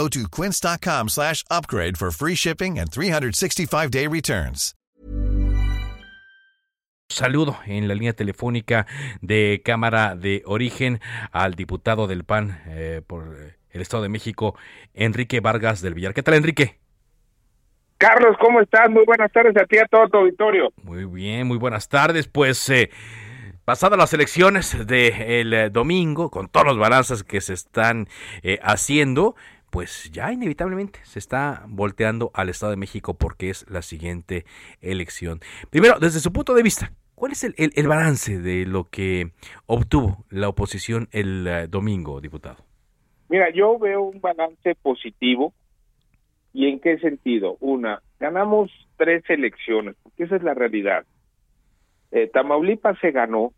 Go to quince.com slash upgrade for free shipping and 365-day returns. Saludo en la línea telefónica de Cámara de Origen al diputado del PAN eh, por el Estado de México, Enrique Vargas del Villar. ¿Qué tal, Enrique? Carlos, ¿cómo estás? Muy buenas tardes a ti a todo tu auditorio. Muy bien, muy buenas tardes. Pues eh, pasadas las elecciones del eh, domingo, con todos los balanzas que se están eh, haciendo, pues ya inevitablemente se está volteando al Estado de México porque es la siguiente elección. Primero, desde su punto de vista, ¿cuál es el, balance de lo que obtuvo la oposición el eh, domingo, diputado? Mira, yo veo un balance positivo. ¿Y en qué sentido? Una, ganamos tres elecciones, porque esa es la realidad. Eh, Tamaulipas se ganó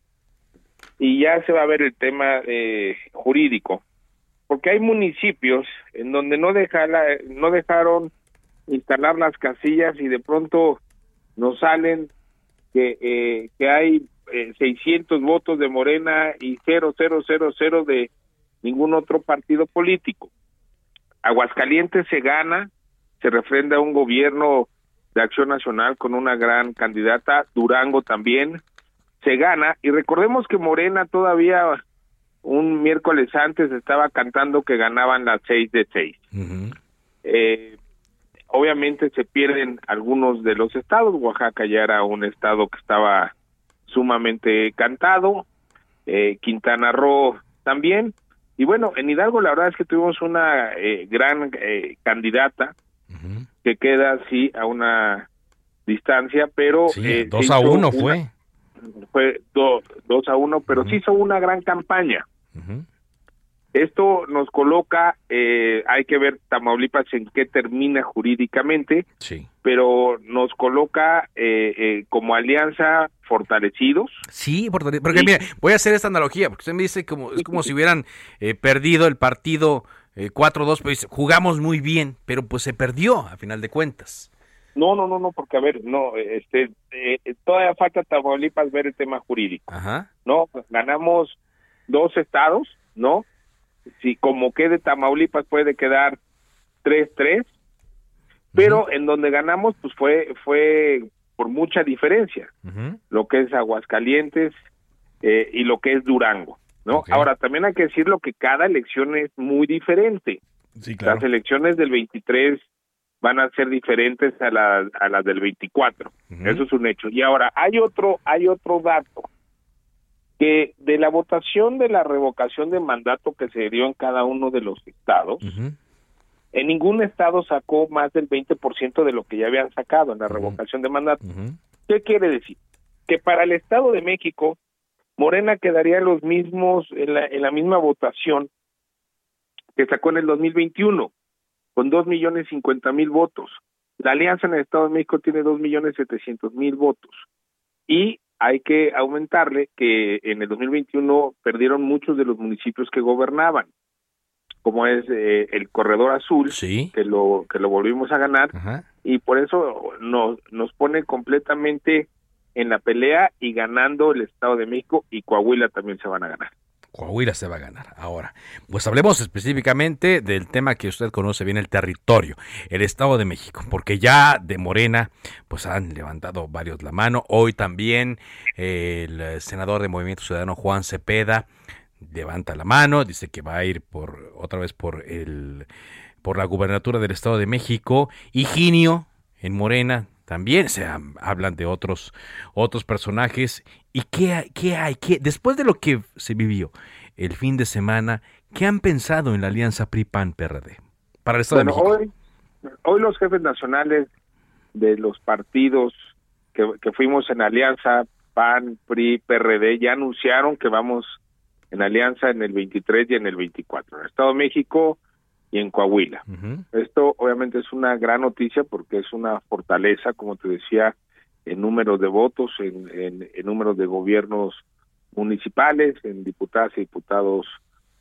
y ya se va a ver el tema eh, jurídico, porque hay municipios en donde no, dejala- no dejaron instalar las casillas y de pronto nos salen que, eh, que hay eh, 600 votos de Morena y 0, 0, 0, 0 de ningún otro partido político. Aguascalientes se gana, se refrenda un gobierno de acción nacional con una gran candidata, Durango también se gana, y recordemos que Morena todavía un miércoles antes estaba cantando que ganaban las seis de seis. Eh, obviamente se pierden algunos de los estados, Oaxaca ya era un estado que estaba sumamente cantado, eh, Quintana Roo también, y bueno, en Hidalgo la verdad es que tuvimos una eh, gran eh, candidata que queda así a una distancia, pero Sí, eh, dos se a hizo uno una- fue. fue do- dos a uno, pero se hizo una gran campaña. Esto nos coloca, eh, hay que ver Tamaulipas en qué termina jurídicamente, Sí. pero nos coloca eh, eh, como alianza fortalecidos. Sí, porque, porque mire, voy a hacer esta analogía, porque usted me dice como es como si hubieran eh, perdido el partido eh, 4-2, pues jugamos muy bien, pero pues se perdió a final de cuentas. No, no, no, no, porque a ver, no, este, eh, todavía falta Tamaulipas ver el tema jurídico. Ajá. ¿no? Ganamos dos estados, ¿no? Si como quede Tamaulipas puede quedar 3-3, pero en donde ganamos pues fue fue por mucha diferencia, lo que es Aguascalientes eh, y lo que es Durango, ¿no? Ahora también hay que decirlo que cada elección es muy diferente. Sí, Las elecciones del 23 van a ser diferentes a las a las del 24. Eso es un hecho. Y ahora hay otro hay otro dato que de la votación de la revocación de mandato que se dio en cada uno de los estados, en ningún estado sacó más del 20% de lo que ya habían sacado en la revocación de mandato. ¿Qué quiere decir? Que para el Estado de México, Morena quedaría en los mismos, en la, en la misma votación que sacó en el 2021, con dos millones cincuenta mil votos. La alianza en el Estado de México tiene dos millones setecientos mil votos. Y hay que aumentarle que en el 2021 perdieron muchos de los municipios que gobernaban, como es eh, el Corredor Azul, que lo que lo volvimos a ganar, y por eso nos, nos pone completamente en la pelea y ganando el Estado de México y Coahuila también se van a ganar. Coahuila se va a ganar. Ahora, pues hablemos específicamente del tema que usted conoce bien, el territorio, el Estado de México, porque ya de Morena, pues han levantado varios la mano. Hoy también eh, el senador de Movimiento Ciudadano Juan Cepeda levanta la mano, dice que va a ir por otra vez por el por la gubernatura del Estado de México. Higinio en Morena también se ha- hablan de otros otros personajes. Y qué hay, qué hay, qué después de lo que se vivió el fin de semana, ¿qué han pensado en la alianza PRI PAN PRD para el Estado Bueno, de México? hoy, hoy los jefes nacionales de los partidos que, que fuimos en alianza, PAN, PRI, PRD, ya anunciaron que vamos en alianza en el 23 y en el 24, en el Estado de México y en Coahuila. Esto obviamente es una gran noticia porque es una fortaleza, como te decía, en números de votos, en, en, en números de gobiernos municipales, en diputadas y diputados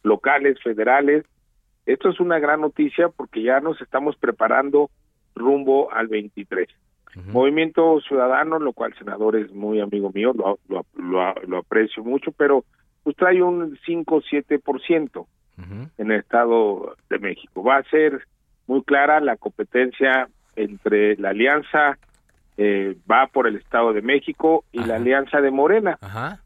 locales, federales. Esto es una gran noticia porque ya nos estamos preparando rumbo al 23. Movimiento Ciudadano, lo cual senador es muy amigo mío, lo, lo, lo, lo aprecio mucho, pero pues trae un 5-7% en el Estado de México. Va a ser muy clara la competencia entre la alianza eh, va por el Estado de México y la alianza de Morena,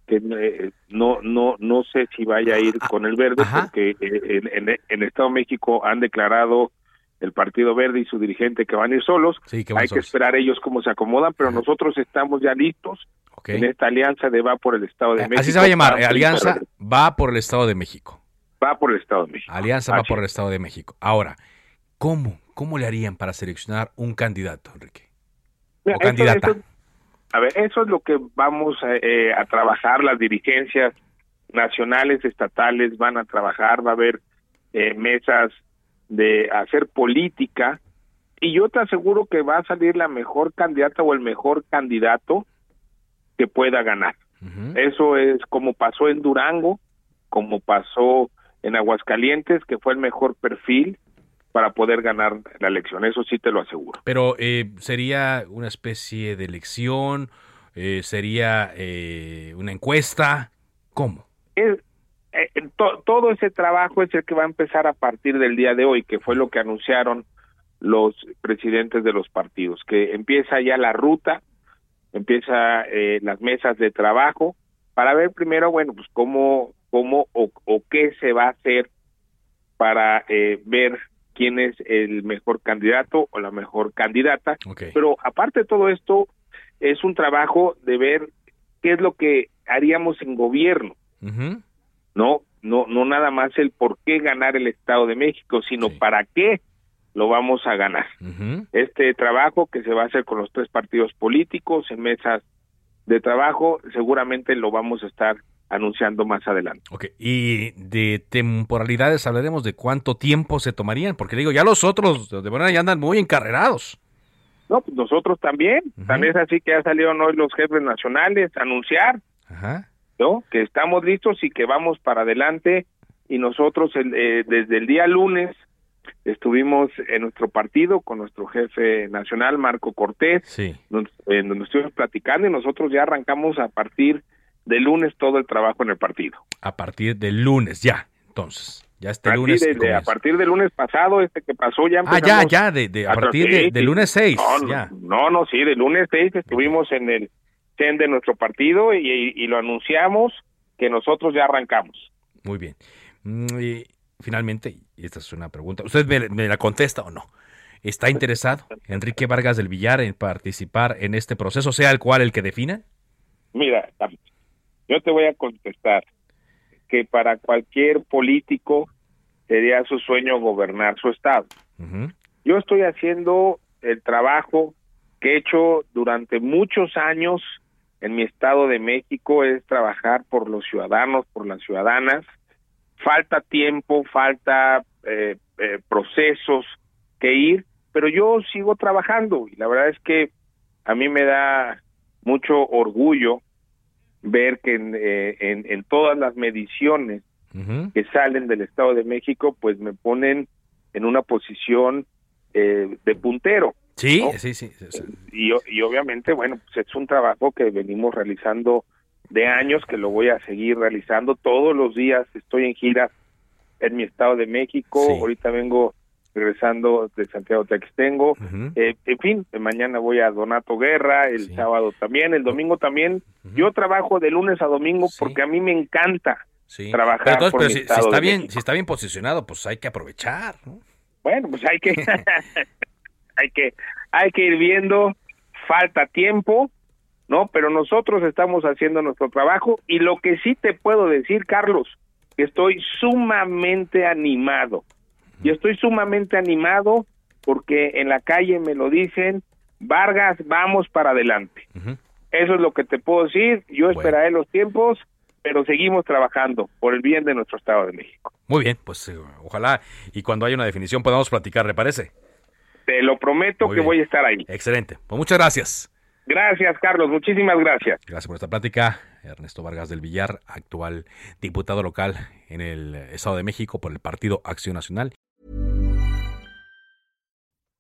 que eh, no no no sé si vaya a ir con el verde porque eh, en, en, el Estado de México han declarado el Partido Verde y su dirigente que van a ir solos. Hay que esperar ellos cómo se acomodan, pero nosotros estamos ya listos en esta alianza de va por el Estado de México. Así se va a llamar, Alianza va por el Estado de México. Va por el Estado de México. Alianza va por el Estado de México. Ahora, ¿cómo? ¿Cómo le harían para seleccionar un candidato, Enrique? o candidata. a ver, eso es lo que vamos eh, a trabajar, las dirigencias nacionales, estatales van a trabajar, va a haber eh, mesas de hacer política y yo te aseguro que va a salir la mejor candidata o el mejor candidato que pueda ganar. Eso es como pasó en Durango, como pasó en Aguascalientes, que fue el mejor perfil para poder ganar la elección. Eso sí te lo aseguro. Pero eh, sería una especie de elección, eh, sería eh, una encuesta, ¿cómo? Es, todo ese trabajo es el que va a empezar a partir del día de hoy, que fue lo que anunciaron los presidentes de los partidos, que empieza ya la ruta, empieza eh, las mesas de trabajo para ver primero, bueno, pues cómo, cómo o, qué se va a hacer para eh, ver quién es el mejor candidato o la mejor candidata. Pero aparte de todo esto, es un trabajo de ver qué es lo que haríamos en gobierno. No, no, no nada más el por qué ganar el Estado de México, sino para qué lo vamos a ganar. Este trabajo que se va a hacer con los tres partidos políticos en mesas de trabajo, seguramente lo vamos a estar anunciando más adelante. Ok, y de temporalidades hablaremos de cuánto tiempo se tomarían, porque digo, ya los otros de manera ya andan muy encarrerados. No, pues nosotros también, también es así que ya salieron hoy los jefes nacionales a anunciar, ¿no? Que estamos listos y que vamos para adelante y nosotros eh, desde el día lunes estuvimos en nuestro partido con nuestro jefe nacional, Marco Cortés, sí. en donde estuvimos platicando y nosotros ya arrancamos a partir de lunes todo el trabajo en el partido. A partir del lunes, ya, entonces. Ya este a lunes. De, a partir del lunes pasado, este que pasó, ya Ah, ya, ya, de, de a, partir de, lunes 6. No, ya. no, no, sí, de lunes 6 estuvimos en el CEN de nuestro partido y, y, lo anunciamos que nosotros ya arrancamos. Muy bien. Mm, y finalmente, esta es una pregunta, ¿usted me, me la contesta o no? ¿Está interesado Enrique Vargas del Villar en participar en este proceso, sea el cual el que defina? Mira, yo te voy a contestar que para cualquier político sería su sueño gobernar su estado. Yo estoy haciendo el trabajo que he hecho durante muchos años en mi estado de México, es trabajar por los ciudadanos, por las ciudadanas. Falta tiempo, falta eh, eh, procesos que ir, pero yo sigo trabajando y la verdad es que a mí me da mucho orgullo ver que en, eh, en, todas las mediciones que salen del Estado de México, pues me ponen en una posición eh, de puntero. Sí, sí, sí, Y, y obviamente, bueno, pues es un trabajo que venimos realizando de años, que lo voy a seguir realizando todos los días. Estoy en gira en mi Estado de México, ahorita vengo regresando de Santiago Textengo. eh, en fin, mañana voy a Donato Guerra, el sábado también, el domingo también. Yo trabajo de lunes a domingo porque a mí me encanta trabajar. Pero, si, está bien, si está bien posicionado, pues hay que aprovechar. ¿no? Bueno, pues hay que, hay que, hay que ir viendo. Falta tiempo, ¿no? Pero nosotros estamos haciendo nuestro trabajo y lo que sí te puedo decir, Carlos, que estoy sumamente animado y estoy sumamente animado porque en la calle me lo dicen, Vargas, vamos para adelante. Eso es lo que te puedo decir, yo esperaré los tiempos, pero seguimos trabajando por el bien de nuestro Estado de México. Muy bien, pues eh, ojalá y cuando haya una definición podamos platicar, ¿le parece? Te lo prometo que voy a estar ahí. Excelente, pues muchas gracias. Gracias, Carlos. Muchísimas gracias. Gracias por esta plática. Ernesto Vargas del Villar, actual diputado local en el Estado de México por el Partido Acción Nacional.